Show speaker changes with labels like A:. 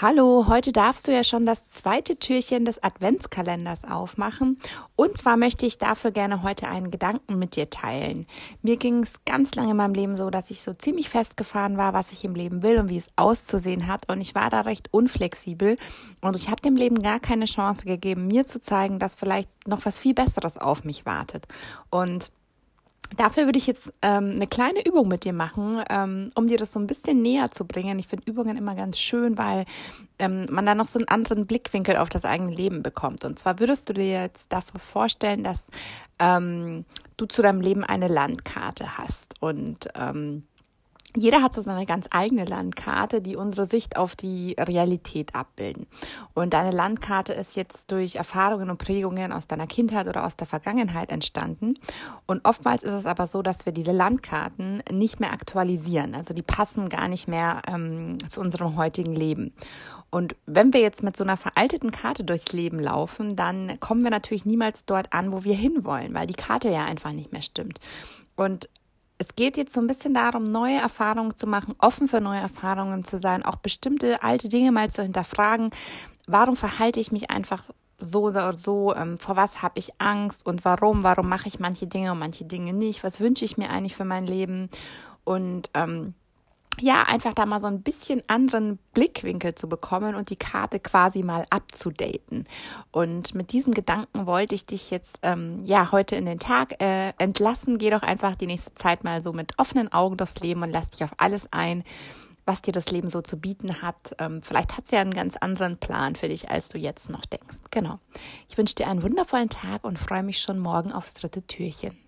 A: Hallo, heute darfst du ja schon das zweite Türchen des Adventskalenders aufmachen. Und zwar möchte ich dafür gerne heute einen Gedanken mit dir teilen. Mir ging es ganz lange in meinem Leben so, dass ich so ziemlich festgefahren war, was ich im Leben will und wie es auszusehen hat. Und ich war da recht unflexibel. Und ich habe dem Leben gar keine Chance gegeben, mir zu zeigen, dass vielleicht noch was viel Besseres auf mich wartet. Und Dafür würde ich jetzt ähm, eine kleine Übung mit dir machen, ähm, um dir das so ein bisschen näher zu bringen. Ich finde Übungen immer ganz schön, weil ähm, man da noch so einen anderen Blickwinkel auf das eigene Leben bekommt. Und zwar würdest du dir jetzt dafür vorstellen, dass ähm, du zu deinem Leben eine Landkarte hast und ähm, jeder hat so seine ganz eigene Landkarte, die unsere Sicht auf die Realität abbilden. Und deine Landkarte ist jetzt durch Erfahrungen und Prägungen aus deiner Kindheit oder aus der Vergangenheit entstanden. Und oftmals ist es aber so, dass wir diese Landkarten nicht mehr aktualisieren. Also die passen gar nicht mehr ähm, zu unserem heutigen Leben. Und wenn wir jetzt mit so einer veralteten Karte durchs Leben laufen, dann kommen wir natürlich niemals dort an, wo wir hinwollen, weil die Karte ja einfach nicht mehr stimmt. Und es geht jetzt so ein bisschen darum, neue Erfahrungen zu machen, offen für neue Erfahrungen zu sein, auch bestimmte alte Dinge mal zu hinterfragen. Warum verhalte ich mich einfach so oder so? Ähm, vor was habe ich Angst und warum? Warum mache ich manche Dinge und manche Dinge nicht? Was wünsche ich mir eigentlich für mein Leben? Und ähm, ja, einfach da mal so ein bisschen anderen Blickwinkel zu bekommen und die Karte quasi mal abzudaten. Und mit diesem Gedanken wollte ich dich jetzt ähm, ja heute in den Tag äh, entlassen. Geh doch einfach die nächste Zeit mal so mit offenen Augen durchs Leben und lass dich auf alles ein, was dir das Leben so zu bieten hat. Ähm, vielleicht hat es ja einen ganz anderen Plan für dich, als du jetzt noch denkst. Genau. Ich wünsche dir einen wundervollen Tag und freue mich schon morgen aufs dritte Türchen.